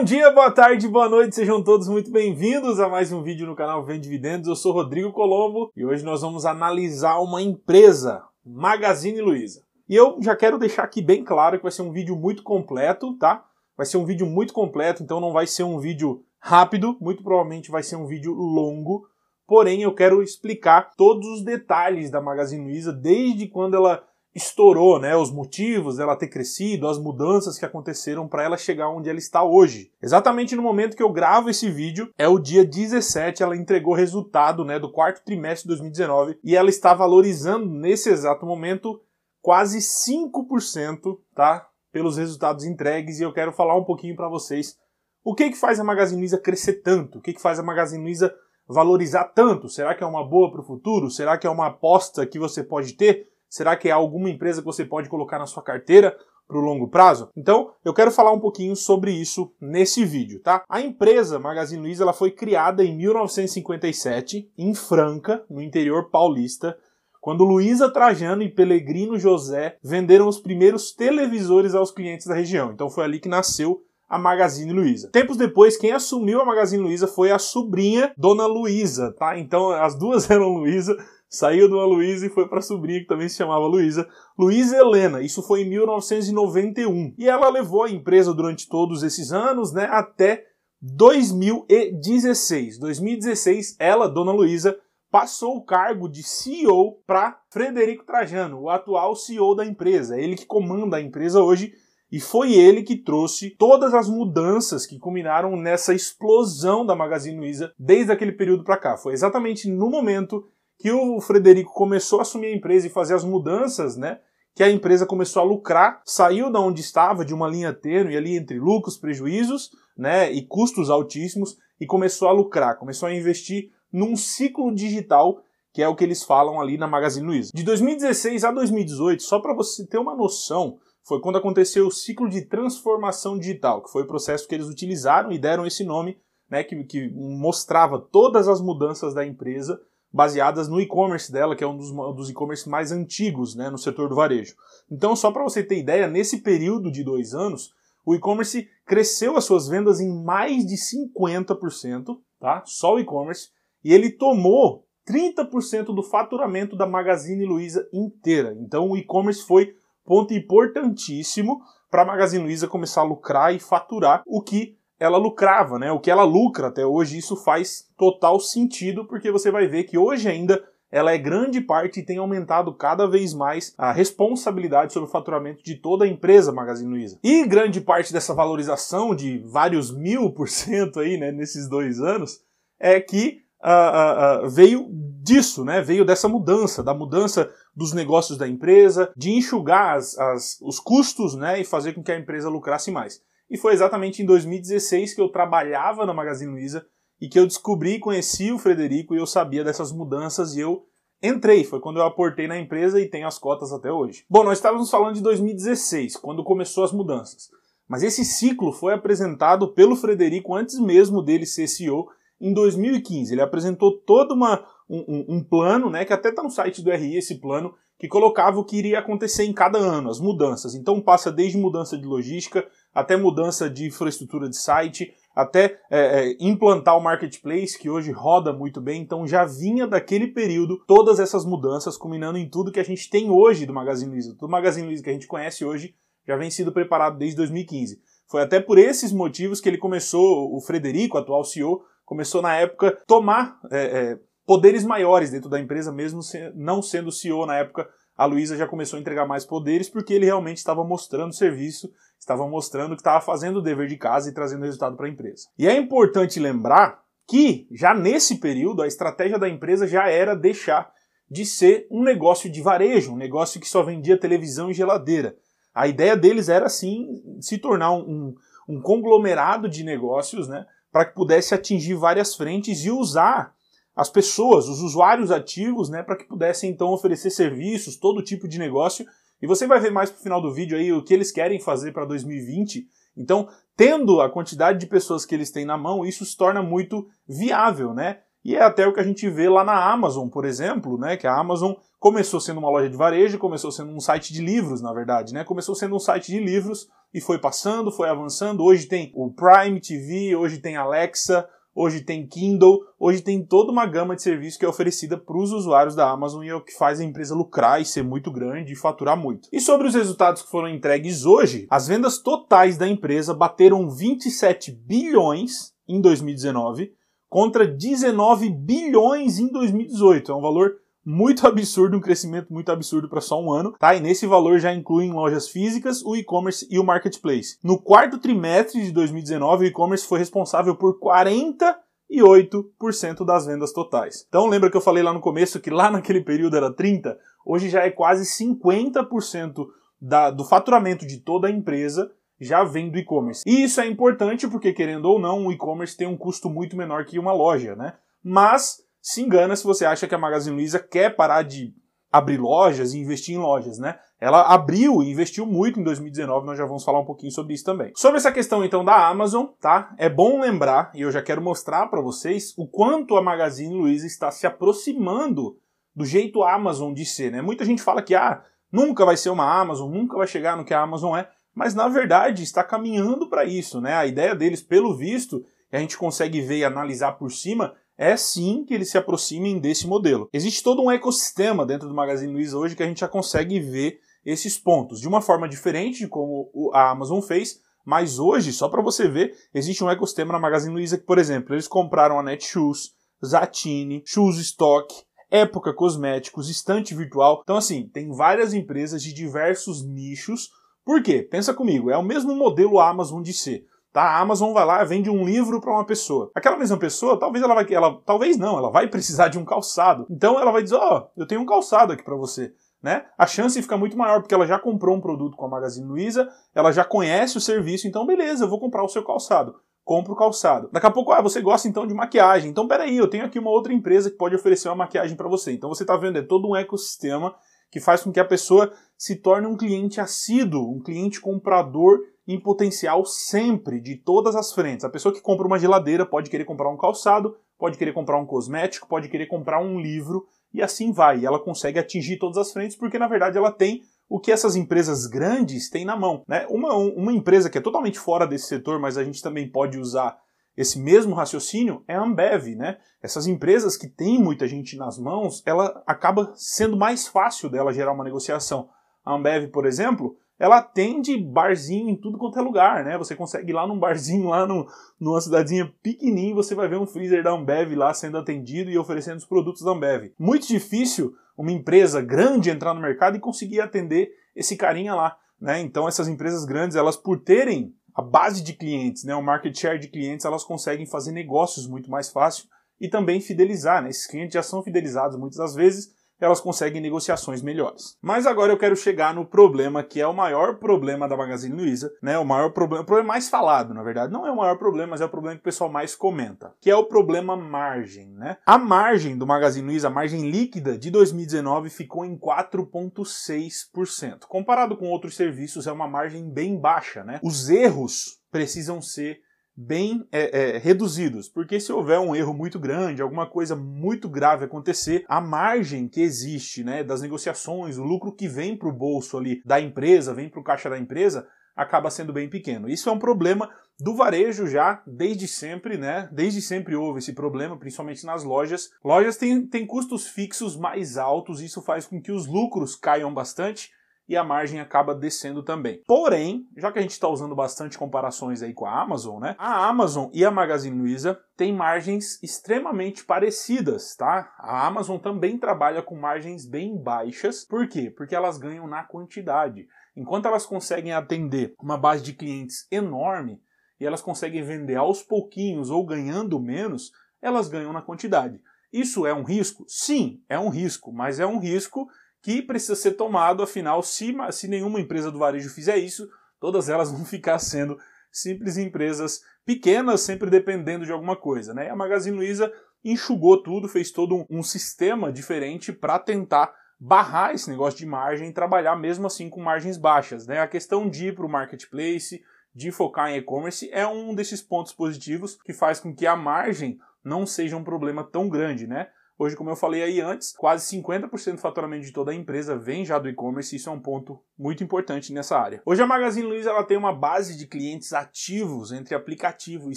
Bom dia, boa tarde, boa noite, sejam todos muito bem-vindos a mais um vídeo no canal Vem Dividendos. Eu sou Rodrigo Colombo e hoje nós vamos analisar uma empresa, Magazine Luiza. E eu já quero deixar aqui bem claro que vai ser um vídeo muito completo, tá? Vai ser um vídeo muito completo, então não vai ser um vídeo rápido, muito provavelmente vai ser um vídeo longo. Porém, eu quero explicar todos os detalhes da Magazine Luiza, desde quando ela estourou, né, os motivos dela ter crescido, as mudanças que aconteceram para ela chegar onde ela está hoje. Exatamente no momento que eu gravo esse vídeo, é o dia 17, ela entregou resultado, né, do quarto trimestre de 2019 e ela está valorizando nesse exato momento quase 5%, tá? Pelos resultados entregues e eu quero falar um pouquinho para vocês o que que faz a Magazine Luiza crescer tanto? O que que faz a Magazine Luiza valorizar tanto? Será que é uma boa para o futuro? Será que é uma aposta que você pode ter? Será que é alguma empresa que você pode colocar na sua carteira para o longo prazo? Então, eu quero falar um pouquinho sobre isso nesse vídeo, tá? A empresa Magazine Luiza ela foi criada em 1957 em Franca, no interior paulista, quando Luiza Trajano e Pellegrino José venderam os primeiros televisores aos clientes da região. Então foi ali que nasceu a Magazine Luiza. Tempos depois, quem assumiu a Magazine Luiza foi a sobrinha Dona Luiza, tá? Então as duas eram Luiza, saiu de uma e foi para a sobrinha que também se chamava Luísa, Luísa Helena. Isso foi em 1991. E ela levou a empresa durante todos esses anos, né, até 2016. 2016, ela, Dona Luísa, passou o cargo de CEO para Frederico Trajano, o atual CEO da empresa. Ele que comanda a empresa hoje e foi ele que trouxe todas as mudanças que culminaram nessa explosão da Magazine Luiza desde aquele período para cá. Foi exatamente no momento que o Frederico começou a assumir a empresa e fazer as mudanças, né? Que a empresa começou a lucrar, saiu da onde estava, de uma linha tênue ali entre lucros, prejuízos, né? E custos altíssimos, e começou a lucrar, começou a investir num ciclo digital que é o que eles falam ali na Magazine Luiza. De 2016 a 2018, só para você ter uma noção, foi quando aconteceu o ciclo de transformação digital, que foi o processo que eles utilizaram e deram esse nome, né, que, que mostrava todas as mudanças da empresa baseadas no e-commerce dela, que é um dos, dos e-commerce mais antigos né, no setor do varejo. Então, só para você ter ideia, nesse período de dois anos, o e-commerce cresceu as suas vendas em mais de 50%, tá? Só o e-commerce, e ele tomou 30% do faturamento da Magazine Luiza inteira. Então, o e-commerce foi ponto importantíssimo para a Magazine Luiza começar a lucrar e faturar, o que ela lucrava, né? O que ela lucra até hoje, isso faz total sentido, porque você vai ver que hoje ainda ela é grande parte e tem aumentado cada vez mais a responsabilidade sobre o faturamento de toda a empresa Magazine Luiza. E grande parte dessa valorização de vários mil por cento aí, né, nesses dois anos, é que uh, uh, uh, veio disso, né? Veio dessa mudança, da mudança dos negócios da empresa, de enxugar as, as, os custos, né, e fazer com que a empresa lucrasse mais. E foi exatamente em 2016 que eu trabalhava na Magazine Luiza e que eu descobri e conheci o Frederico e eu sabia dessas mudanças e eu entrei. Foi quando eu aportei na empresa e tenho as cotas até hoje. Bom, nós estávamos falando de 2016, quando começou as mudanças. Mas esse ciclo foi apresentado pelo Frederico antes mesmo dele ser CEO em 2015. Ele apresentou todo uma, um, um, plano, né, que até está no site do RI esse plano, que colocava o que iria acontecer em cada ano, as mudanças. Então passa desde mudança de logística, até mudança de infraestrutura de site, até é, é, implantar o marketplace, que hoje roda muito bem. Então já vinha daquele período todas essas mudanças, culminando em tudo que a gente tem hoje do Magazine Luiza. Tudo Magazine Luiza que a gente conhece hoje já vem sido preparado desde 2015. Foi até por esses motivos que ele começou, o Frederico, atual CEO, começou na época tomar é, é, poderes maiores dentro da empresa, mesmo não sendo CEO na época. A Luísa já começou a entregar mais poderes porque ele realmente estava mostrando serviço estava mostrando que estava fazendo o dever de casa e trazendo resultado para a empresa. E é importante lembrar que já nesse período a estratégia da empresa já era deixar de ser um negócio de varejo, um negócio que só vendia televisão e geladeira. A ideia deles era assim se tornar um, um conglomerado de negócios, né, para que pudesse atingir várias frentes e usar as pessoas, os usuários ativos, né, para que pudessem então oferecer serviços, todo tipo de negócio e você vai ver mais pro final do vídeo aí o que eles querem fazer para 2020. Então, tendo a quantidade de pessoas que eles têm na mão, isso se torna muito viável, né? E é até o que a gente vê lá na Amazon, por exemplo, né? Que a Amazon começou sendo uma loja de varejo, começou sendo um site de livros, na verdade, né? Começou sendo um site de livros, e foi passando, foi avançando. Hoje tem o Prime TV, hoje tem Alexa, hoje tem Kindle, hoje tem toda uma gama de serviços que é oferecida para os usuários da Amazon e é o que faz a empresa lucrar e ser muito grande e faturar muito. E sobre os resultados que foram entregues hoje, as vendas totais da empresa bateram 27 bilhões em 2019 contra 19 bilhões em 2018. É um valor muito absurdo, um crescimento muito absurdo para só um ano, tá? E nesse valor já incluem lojas físicas, o e-commerce e o marketplace. No quarto trimestre de 2019, o e-commerce foi responsável por 48% das vendas totais. Então lembra que eu falei lá no começo que lá naquele período era 30, hoje já é quase 50% da, do faturamento de toda a empresa já vem do e-commerce. E isso é importante porque querendo ou não, o e-commerce tem um custo muito menor que uma loja, né? Mas se engana se você acha que a Magazine Luiza quer parar de abrir lojas e investir em lojas, né? Ela abriu e investiu muito em 2019, nós já vamos falar um pouquinho sobre isso também. Sobre essa questão então da Amazon, tá? É bom lembrar e eu já quero mostrar para vocês o quanto a Magazine Luiza está se aproximando do jeito Amazon de ser, né? Muita gente fala que ah, nunca vai ser uma Amazon, nunca vai chegar no que a Amazon é, mas na verdade está caminhando para isso, né? A ideia deles, pelo visto, a gente consegue ver e analisar por cima, é sim que eles se aproximem desse modelo. Existe todo um ecossistema dentro do Magazine Luiza hoje que a gente já consegue ver esses pontos de uma forma diferente de como a Amazon fez, mas hoje, só para você ver, existe um ecossistema na Magazine Luiza que, por exemplo, eles compraram a Netshoes, Zatini, Shoes Stock, Época Cosméticos, Estante Virtual. Então, assim, tem várias empresas de diversos nichos. Por quê? Pensa comigo, é o mesmo modelo Amazon de ser. Tá? A Amazon vai lá, vende um livro para uma pessoa. Aquela mesma pessoa, talvez ela vai, ela, talvez não, ela vai precisar de um calçado. Então ela vai dizer, ó, oh, eu tenho um calçado aqui para você. Né? A chance fica muito maior porque ela já comprou um produto com a Magazine Luiza, ela já conhece o serviço, então beleza, eu vou comprar o seu calçado. Compro o calçado. Daqui a pouco, ah, você gosta então de maquiagem. Então peraí, eu tenho aqui uma outra empresa que pode oferecer uma maquiagem para você. Então você está vendo, é todo um ecossistema que faz com que a pessoa se torne um cliente assíduo, um cliente comprador em potencial sempre, de todas as frentes. A pessoa que compra uma geladeira pode querer comprar um calçado, pode querer comprar um cosmético, pode querer comprar um livro, e assim vai. E ela consegue atingir todas as frentes, porque na verdade ela tem o que essas empresas grandes têm na mão. Né? Uma, uma empresa que é totalmente fora desse setor, mas a gente também pode usar esse mesmo raciocínio, é a Ambev. Né? Essas empresas que têm muita gente nas mãos, ela acaba sendo mais fácil dela gerar uma negociação. A Ambev, por exemplo, ela atende barzinho em tudo quanto é lugar, né? Você consegue ir lá num barzinho, lá no, numa cidadezinha pequenininha, você vai ver um freezer da Ambev lá sendo atendido e oferecendo os produtos da Ambev. Muito difícil uma empresa grande entrar no mercado e conseguir atender esse carinha lá, né? Então essas empresas grandes, elas por terem a base de clientes, né, o market share de clientes, elas conseguem fazer negócios muito mais fácil e também fidelizar, né? Esses clientes já são fidelizados muitas das vezes elas conseguem negociações melhores. Mas agora eu quero chegar no problema que é o maior problema da Magazine Luiza, né? O maior problema, o problema mais falado, na verdade, não é o maior problema, mas é o problema que o pessoal mais comenta, que é o problema margem, né? A margem do Magazine Luiza, a margem líquida de 2019 ficou em 4.6%. Comparado com outros serviços, é uma margem bem baixa, né? Os erros precisam ser bem é, é, reduzidos, porque se houver um erro muito grande, alguma coisa muito grave acontecer, a margem que existe né, das negociações, o lucro que vem para o bolso ali da empresa, vem para o caixa da empresa, acaba sendo bem pequeno. Isso é um problema do varejo já desde sempre, né? Desde sempre houve esse problema, principalmente nas lojas. Lojas têm, têm custos fixos mais altos, isso faz com que os lucros caiam bastante e a margem acaba descendo também. Porém, já que a gente está usando bastante comparações aí com a Amazon, né? A Amazon e a Magazine Luiza têm margens extremamente parecidas, tá? A Amazon também trabalha com margens bem baixas. Por quê? Porque elas ganham na quantidade. Enquanto elas conseguem atender uma base de clientes enorme e elas conseguem vender aos pouquinhos ou ganhando menos, elas ganham na quantidade. Isso é um risco? Sim, é um risco, mas é um risco que precisa ser tomado, afinal, se, se nenhuma empresa do varejo fizer isso, todas elas vão ficar sendo simples empresas pequenas, sempre dependendo de alguma coisa. Né? A Magazine Luiza enxugou tudo, fez todo um, um sistema diferente para tentar barrar esse negócio de margem e trabalhar mesmo assim com margens baixas. Né? A questão de ir para o marketplace, de focar em e-commerce, é um desses pontos positivos que faz com que a margem não seja um problema tão grande. Né? Hoje, como eu falei aí antes, quase 50% do faturamento de toda a empresa vem já do e-commerce, e isso é um ponto muito importante nessa área. Hoje a Magazine Luiza ela tem uma base de clientes ativos entre aplicativo e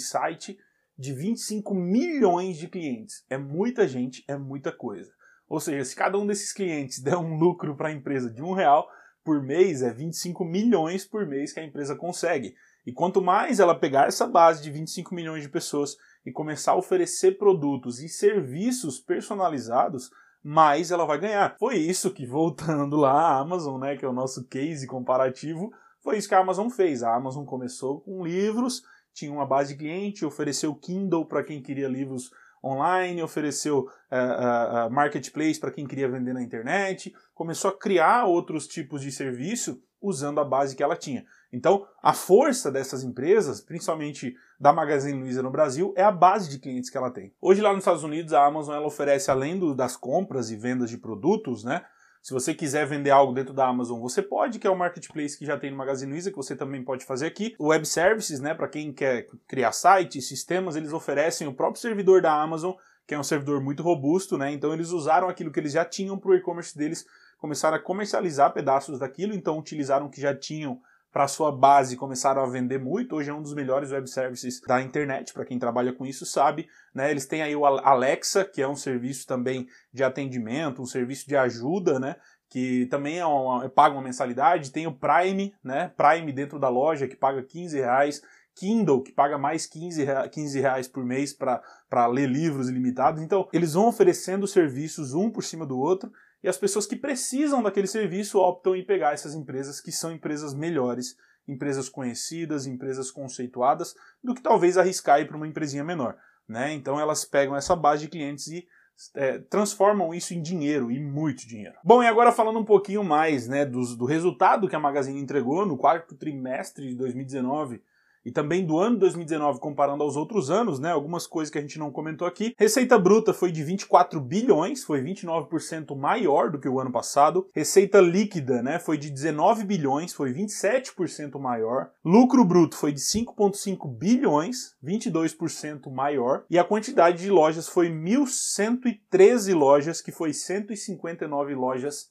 site de 25 milhões de clientes. É muita gente, é muita coisa. Ou seja, se cada um desses clientes der um lucro para a empresa de um real por mês, é 25 milhões por mês que a empresa consegue. E quanto mais ela pegar essa base de 25 milhões de pessoas e começar a oferecer produtos e serviços personalizados, mais ela vai ganhar. Foi isso que, voltando lá à Amazon, né, que é o nosso case comparativo, foi isso que a Amazon fez. A Amazon começou com livros, tinha uma base de cliente, ofereceu Kindle para quem queria livros online, ofereceu uh, uh, marketplace para quem queria vender na internet, começou a criar outros tipos de serviço usando a base que ela tinha. Então, a força dessas empresas, principalmente da Magazine Luiza no Brasil, é a base de clientes que ela tem. Hoje lá nos Estados Unidos, a Amazon ela oferece além do, das compras e vendas de produtos, né? Se você quiser vender algo dentro da Amazon, você pode, que é o marketplace que já tem no Magazine Luiza, que você também pode fazer aqui. O Web Services, né, para quem quer criar sites, sistemas, eles oferecem o próprio servidor da Amazon, que é um servidor muito robusto, né? Então eles usaram aquilo que eles já tinham para o e-commerce deles, começaram a comercializar pedaços daquilo, então utilizaram o que já tinham para sua base começaram a vender muito. Hoje é um dos melhores web services da internet, para quem trabalha com isso sabe. Né? Eles têm aí o Alexa, que é um serviço também de atendimento, um serviço de ajuda, né? que também é uma, paga uma mensalidade. Tem o Prime, né? Prime dentro da loja, que paga 15 reais. Kindle, que paga mais 15, 15 reais por mês para ler livros ilimitados. Então, eles vão oferecendo serviços um por cima do outro e as pessoas que precisam daquele serviço optam em pegar essas empresas que são empresas melhores, empresas conhecidas, empresas conceituadas, do que talvez arriscar ir para uma empresinha menor. Né? Então elas pegam essa base de clientes e é, transformam isso em dinheiro, e muito dinheiro. Bom, e agora falando um pouquinho mais né, do, do resultado que a Magazine entregou no quarto trimestre de 2019, e também do ano 2019 comparando aos outros anos, né, algumas coisas que a gente não comentou aqui. Receita bruta foi de 24 bilhões, foi 29% maior do que o ano passado. Receita líquida, né, foi de 19 bilhões, foi 27% maior. Lucro bruto foi de 5.5 bilhões, 22% maior, e a quantidade de lojas foi 1113 lojas, que foi 159 lojas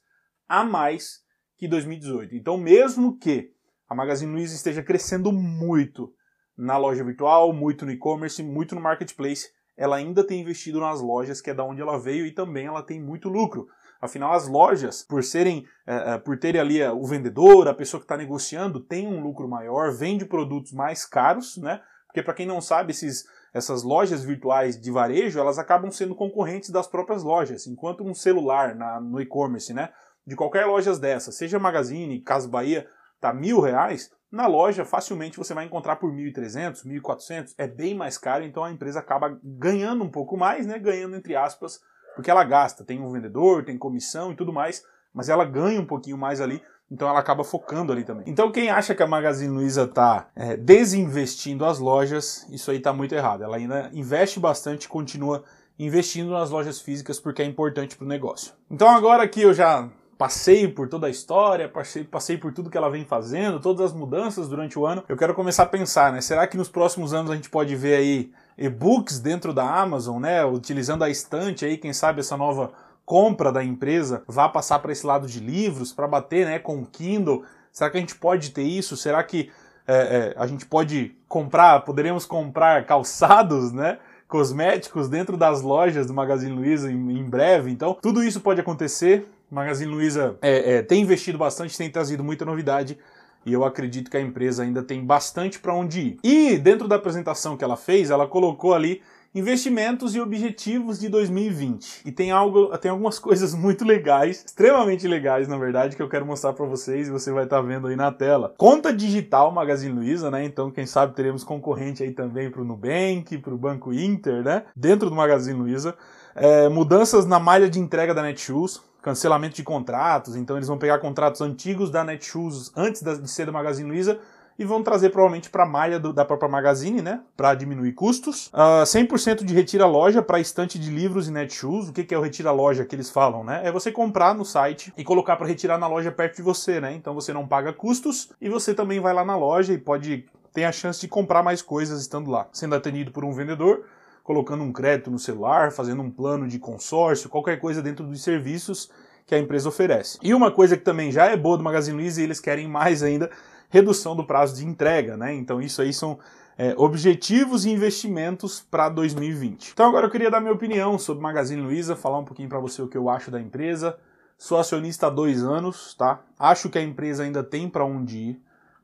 a mais que 2018. Então, mesmo que a Magazine Luiza esteja crescendo muito na loja virtual, muito no e-commerce, muito no marketplace, ela ainda tem investido nas lojas, que é da onde ela veio, e também ela tem muito lucro. Afinal, as lojas, por serem, é, por terem ali o vendedor, a pessoa que está negociando, tem um lucro maior, vende produtos mais caros, né? Porque para quem não sabe, esses, essas lojas virtuais de varejo, elas acabam sendo concorrentes das próprias lojas. Enquanto um celular na, no e-commerce, né? De qualquer loja dessas, seja Magazine, Casa Bahia, tá mil reais, na loja facilmente você vai encontrar por 1.300, 1.400, é bem mais caro, então a empresa acaba ganhando um pouco mais, né, ganhando entre aspas, porque ela gasta, tem um vendedor, tem comissão e tudo mais, mas ela ganha um pouquinho mais ali, então ela acaba focando ali também. Então quem acha que a Magazine Luiza está é, desinvestindo as lojas, isso aí está muito errado. Ela ainda investe bastante, continua investindo nas lojas físicas porque é importante para o negócio. Então agora que eu já passei por toda a história, passei, passei por tudo que ela vem fazendo, todas as mudanças durante o ano, eu quero começar a pensar, né? Será que nos próximos anos a gente pode ver aí e-books dentro da Amazon, né? Utilizando a estante aí, quem sabe essa nova compra da empresa vá passar para esse lado de livros, para bater né, com o Kindle. Será que a gente pode ter isso? Será que é, é, a gente pode comprar, poderemos comprar calçados, né? Cosméticos dentro das lojas do Magazine Luiza em, em breve. Então, tudo isso pode acontecer. Magazine Luiza é, é, tem investido bastante, tem trazido muita novidade e eu acredito que a empresa ainda tem bastante para onde ir. E dentro da apresentação que ela fez, ela colocou ali investimentos e objetivos de 2020. E tem algo, tem algumas coisas muito legais, extremamente legais, na verdade, que eu quero mostrar para vocês e você vai estar tá vendo aí na tela. Conta digital Magazine Luiza, né? Então, quem sabe teremos concorrente aí também para o Nubank, para o Banco Inter, né? Dentro do Magazine Luiza. É, mudanças na malha de entrega da Netshoes cancelamento de contratos, então eles vão pegar contratos antigos da Netshoes antes de ser da Magazine Luiza e vão trazer provavelmente para a malha do, da própria Magazine, né, para diminuir custos. Uh, ah, 100% de retira loja para estante de livros e Netshoes. O que, que é o retira loja que eles falam, né? É você comprar no site e colocar para retirar na loja perto de você, né? Então você não paga custos e você também vai lá na loja e pode ter a chance de comprar mais coisas estando lá, sendo atendido por um vendedor colocando um crédito no celular, fazendo um plano de consórcio, qualquer coisa dentro dos serviços que a empresa oferece. E uma coisa que também já é boa do Magazine Luiza e eles querem mais ainda, redução do prazo de entrega, né? Então isso aí são é, objetivos e investimentos para 2020. Então agora eu queria dar minha opinião sobre Magazine Luiza, falar um pouquinho para você o que eu acho da empresa. Sou acionista há dois anos, tá? Acho que a empresa ainda tem para onde ir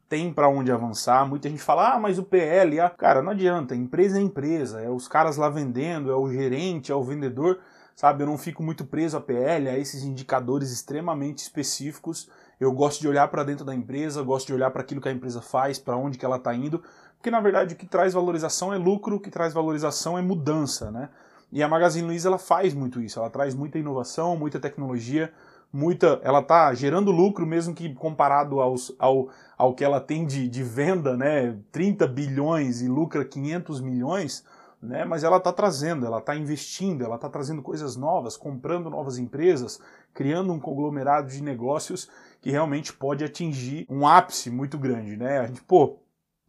tem para onde avançar. Muita gente fala, ah, mas o PL, ah. cara, não adianta, empresa é empresa, é os caras lá vendendo, é o gerente, é o vendedor, sabe? Eu não fico muito preso a PL, a esses indicadores extremamente específicos. Eu gosto de olhar para dentro da empresa, gosto de olhar para aquilo que a empresa faz, para onde que ela está indo, porque na verdade o que traz valorização é lucro, o que traz valorização é mudança, né? E a Magazine Luiza ela faz muito isso, ela traz muita inovação, muita tecnologia, muita, ela está gerando lucro mesmo que comparado aos, ao, ao que ela tem de, de venda, né, 30 bilhões e lucra 500 milhões, né, mas ela está trazendo, ela está investindo, ela está trazendo coisas novas, comprando novas empresas, criando um conglomerado de negócios que realmente pode atingir um ápice muito grande, né? A gente, pô,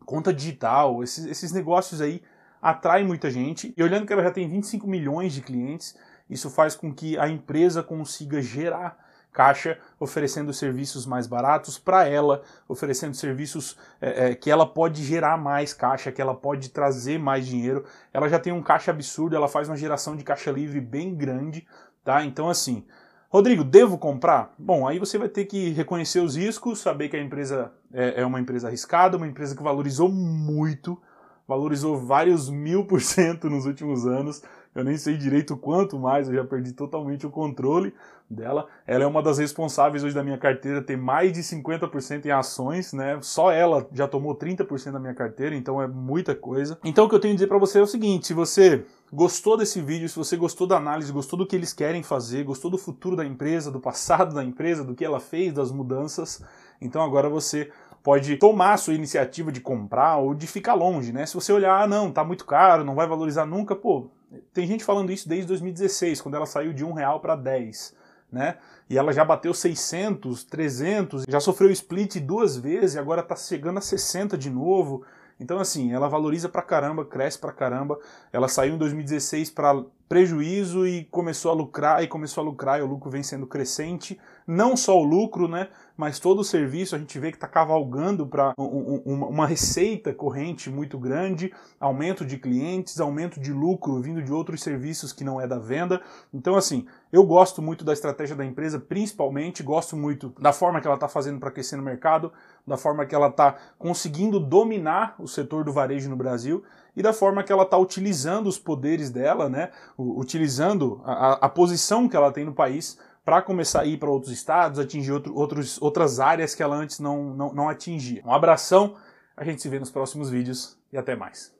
conta digital, esses, esses negócios aí atraem muita gente. E olhando que ela já tem 25 milhões de clientes, isso faz com que a empresa consiga gerar caixa, oferecendo serviços mais baratos para ela, oferecendo serviços é, é, que ela pode gerar mais caixa, que ela pode trazer mais dinheiro. Ela já tem um caixa absurdo, ela faz uma geração de caixa livre bem grande, tá? Então, assim, Rodrigo, devo comprar? Bom, aí você vai ter que reconhecer os riscos, saber que a empresa é, é uma empresa arriscada, uma empresa que valorizou muito, valorizou vários mil por cento nos últimos anos eu nem sei direito quanto mais, eu já perdi totalmente o controle dela. Ela é uma das responsáveis hoje da minha carteira ter mais de 50% em ações, né? Só ela já tomou 30% da minha carteira, então é muita coisa. Então o que eu tenho a dizer para você é o seguinte, se você gostou desse vídeo, se você gostou da análise, gostou do que eles querem fazer, gostou do futuro da empresa, do passado da empresa, do que ela fez, das mudanças, então agora você pode tomar a sua iniciativa de comprar ou de ficar longe, né? Se você olhar, ah, não, tá muito caro, não vai valorizar nunca, pô, tem gente falando isso desde 2016, quando ela saiu de um real para 10, né? E ela já bateu 600, 300, já sofreu split duas vezes e agora está chegando a 60 de novo. Então, assim, ela valoriza pra caramba, cresce pra caramba. Ela saiu em 2016 para prejuízo e começou a lucrar, e começou a lucrar, e o lucro vem sendo crescente. Não só o lucro, né? Mas todo o serviço a gente vê que está cavalgando para um, um, uma receita corrente muito grande, aumento de clientes, aumento de lucro vindo de outros serviços que não é da venda. Então, assim, eu gosto muito da estratégia da empresa, principalmente, gosto muito da forma que ela está fazendo para crescer no mercado, da forma que ela está conseguindo dominar o setor do varejo no Brasil e da forma que ela está utilizando os poderes dela, né, utilizando a, a posição que ela tem no país para começar a ir para outros estados, atingir outro, outros, outras áreas que ela antes não, não, não atingia. Um abração, a gente se vê nos próximos vídeos e até mais.